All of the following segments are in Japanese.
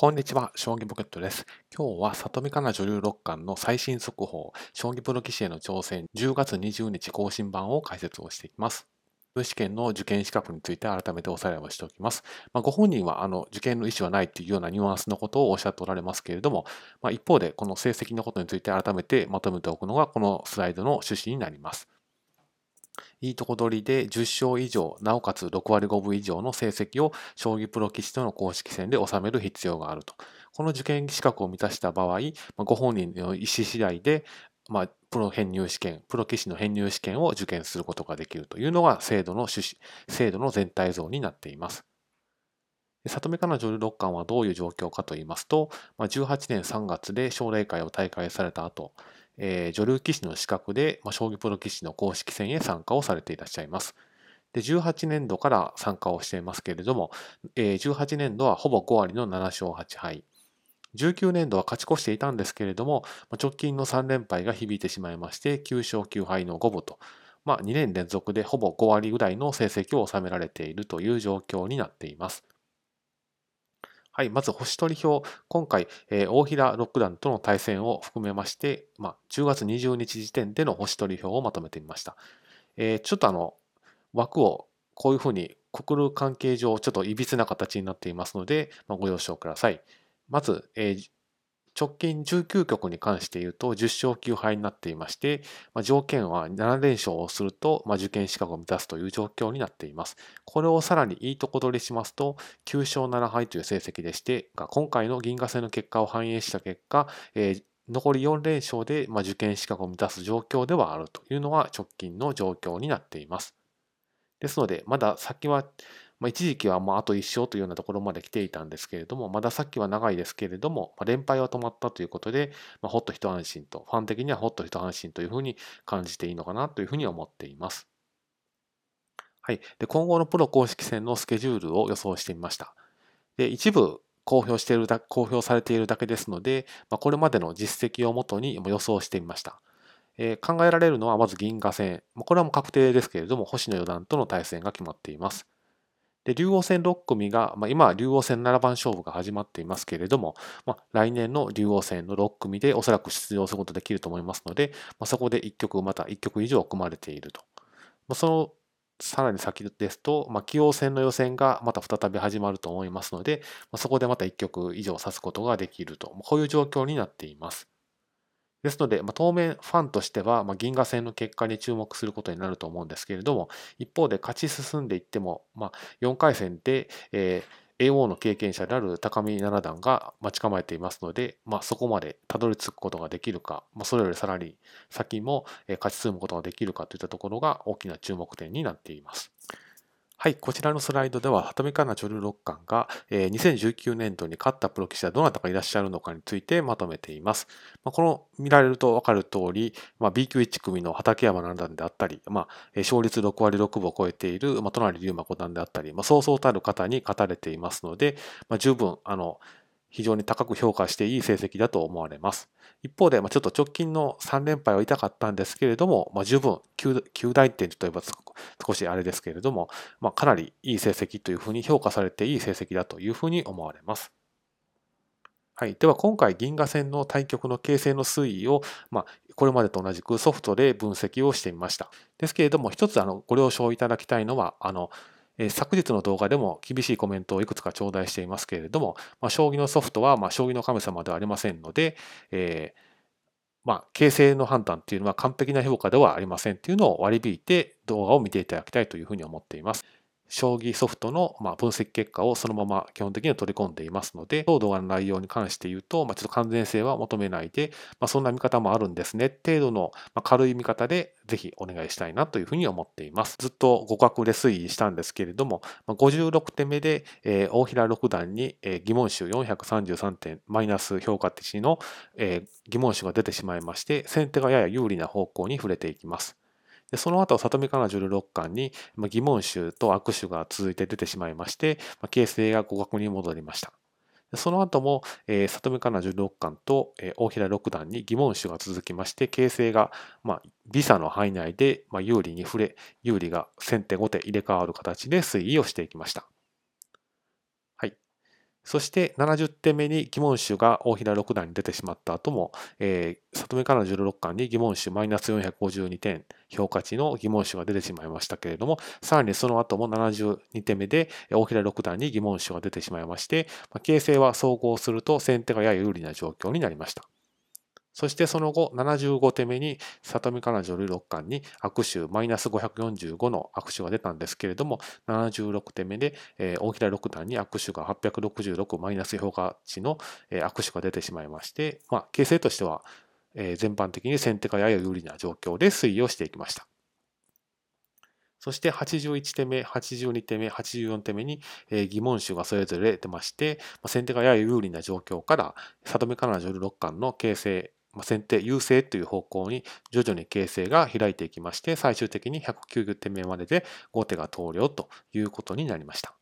こんにちは、将棋ポケットです。今日は里見香奈女流六冠の最新速報、将棋プロ棋士への挑戦10月20日更新版を解説をしていきます。試験の受験資格について改めておさらいをしておきます。まあ、ご本人はあの受験の意思はないというようなニュアンスのことをおっしゃっておられますけれども、まあ、一方でこの成績のことについて改めてまとめておくのがこのスライドの趣旨になります。いいとこ取りで10勝以上、なおかつ6割5分以上の成績を将棋プロ棋士との公式戦で収める必要があると。この受験資格を満たした場合、ご本人の意思次第で、まあ、プロ編入試験、プロ棋士の編入試験を受験することができるというのが制度の趣旨、制度の全体像になっています。里見香奈女流六冠はどういう状況かといいますと、18年3月で奨励会を大会された後、えー、女流棋士の資格で、まあ、将棋プロ棋士の公式戦へ参加をされていらっしゃいます。で、18年度から参加をしていますけれども、えー、18年度はほぼ5割の7勝8敗。19年度は勝ち越していたんですけれども、直近の3連敗が響いてしまいまして、9勝9敗の5分と、まあ、2年連続でほぼ5割ぐらいの成績を収められているという状況になっています。はい、まず星取り表、今回、えー、大平六段との対戦を含めまして、まあ、10月20日時点での星取り表をまとめてみました。えー、ちょっとあの、枠をこういうふうにくくる関係上、ちょっといびつな形になっていますので、まあ、ご了承ください。まず、えー、直近19局に関して言うと10勝9敗になっていまして、まあ、条件は7連勝をすると、まあ、受験資格を満たすという状況になっています。これをさらにいいとこ取りしますと9勝7敗という成績でして、今回の銀河戦の結果を反映した結果、えー、残り4連勝で、まあ、受験資格を満たす状況ではあるというのが直近の状況になっています。ですので、まだ先はまあ、一時期はもうあと1勝というようなところまで来ていたんですけれども、まださっきは長いですけれども、まあ、連敗は止まったということで、まあ、ほっと一安心と、ファン的にはほっと一安心というふうに感じていいのかなというふうに思っています。はい。で、今後のプロ公式戦のスケジュールを予想してみました。で、一部公表しているだ、公表されているだけですので、まあ、これまでの実績をもとに予想してみました。えー、考えられるのはまず銀河戦。これはもう確定ですけれども、星野四段との対戦が決まっています。で、竜王戦6組が、まあ、今、竜王戦7番勝負が始まっていますけれども、まあ、来年の竜王戦の6組でおそらく出場することできると思いますので、まあ、そこで1局、また1局以上組まれていると。まあ、そのさらに先ですと、まあ、棋王戦の予選がまた再び始まると思いますので、まあ、そこでまた1局以上指すことができると、こういう状況になっています。ですので、まあ、当面ファンとしては、まあ、銀河戦の結果に注目することになると思うんですけれども、一方で勝ち進んでいっても、まあ、4回戦で、えー、AO の経験者である高見七段が待ち構えていますので、まあ、そこまでたどり着くことができるか、まあ、それよりさらに先も勝ち進むことができるかといったところが大きな注目点になっています。はい、こちらのスライドでは、里見香奈女流六冠が、えー、2019年度に勝ったプロ棋士はどなたがいらっしゃるのかについてまとめています。まあ、この見られるとわかる通り、まあ、B 級1組の畠山七段であったり、まあ、勝率6割6分を超えている、まあ、隣龍馬五段であったり、まあ、そうそうたる方に勝たれていますので、まあ、十分、あの、非常に高く評価していい成績だと思われます。一方で、まあ、ちょっと直近の3連敗は痛かったんですけれども、まあ、十分9、9大点といえば少しあれですけれども、まあ、かなりいい成績というふうに評価されていい成績だというふうに思われます。はい。では今回銀河戦の対局の形成の推移を、まあ、これまでと同じくソフトで分析をしてみました。ですけれども、一つあのご了承いただきたいのは、あの、昨日の動画でも厳しいコメントをいくつか頂戴していますけれども、まあ、将棋のソフトは、ま、将棋の神様ではありませんので、えー、まあ、形勢の判断っていうのは完璧な評価ではありませんっていうのを割り引いて動画を見ていただきたいというふうに思っています。将棋ソフトの分析結果をそのまま基本的には取り込んでいますので、動画の内容に関して言うと、ちょっと完全性は求めないで、そんな見方もあるんですね、程度の軽い見方でぜひお願いしたいなというふうに思っています。ずっと互角で推移したんですけれども、56手目で、大平六段に、疑問集433点マイナス評価値の、疑問集が出てしまいまして、先手がやや有利な方向に触れていきます。でその後、里見香奈女六冠に疑問集と握手が続いて出てしまいまして、形勢が互角に戻りました。その後も、えー、里見香奈女六冠と、えー、大平六段に疑問集が続きまして、形勢が、まあ、微差の範囲内で、まあ、有利に触れ、有利が先手後手入れ替わる形で推移をしていきました。そして70手目に疑問手が大平六段に出てしまった後も、えー、里見からの16巻に疑問手マイナス452点評価値の疑問手が出てしまいましたけれども、さらにその後も72手目で大平六段に疑問手が出てしまいまして、まあ、形勢は総合すると先手がやや有利な状況になりました。そしてその後、75手目に里見彼女女六冠に悪手マイナス545の悪手が出たんですけれども、76手目で、えー、大平六段に悪手が866マイナス評価値の、えー、悪手が出てしまいまして、まあ、形勢としては、えー、全般的に先手がやや有利な状況で推移をしていきました。そして81手目、82手目、84手目に、え疑問手がそれぞれ出まして、先手がやや有利な状況から、里見彼女流六冠の形勢先手優勢という方向に徐々に形勢が開いていきまして最終的に190手目までで後手が投了ということになりました。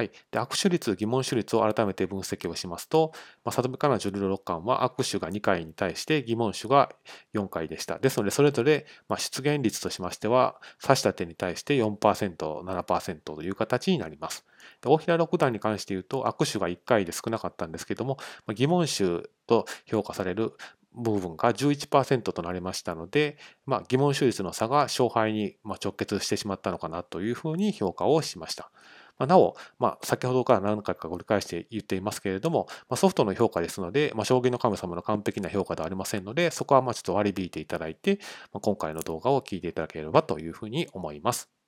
はい、で握手率、疑問手率を改めて分析をしますと、まあ、里見香奈女流六冠は握手が2回に対して疑問手が4回でした。ですので、それぞれ、まあ、出現率としましては、指した手に対して4%、7%という形になります。大平六段に関して言うと、握手が1回で少なかったんですけども、疑問手と評価される部分が11%となりましたので、まあ、疑問手率の差が勝敗に直結してしまったのかなというふうに評価をしました。まあ、なお、まあ、先ほどから何回か繰り返して言っていますけれども、まあ、ソフトの評価ですので、まあ、将棋の神様の完璧な評価ではありませんので、そこはまあちょっと割り引いていただいて、まあ、今回の動画を聞いていただければというふうに思います。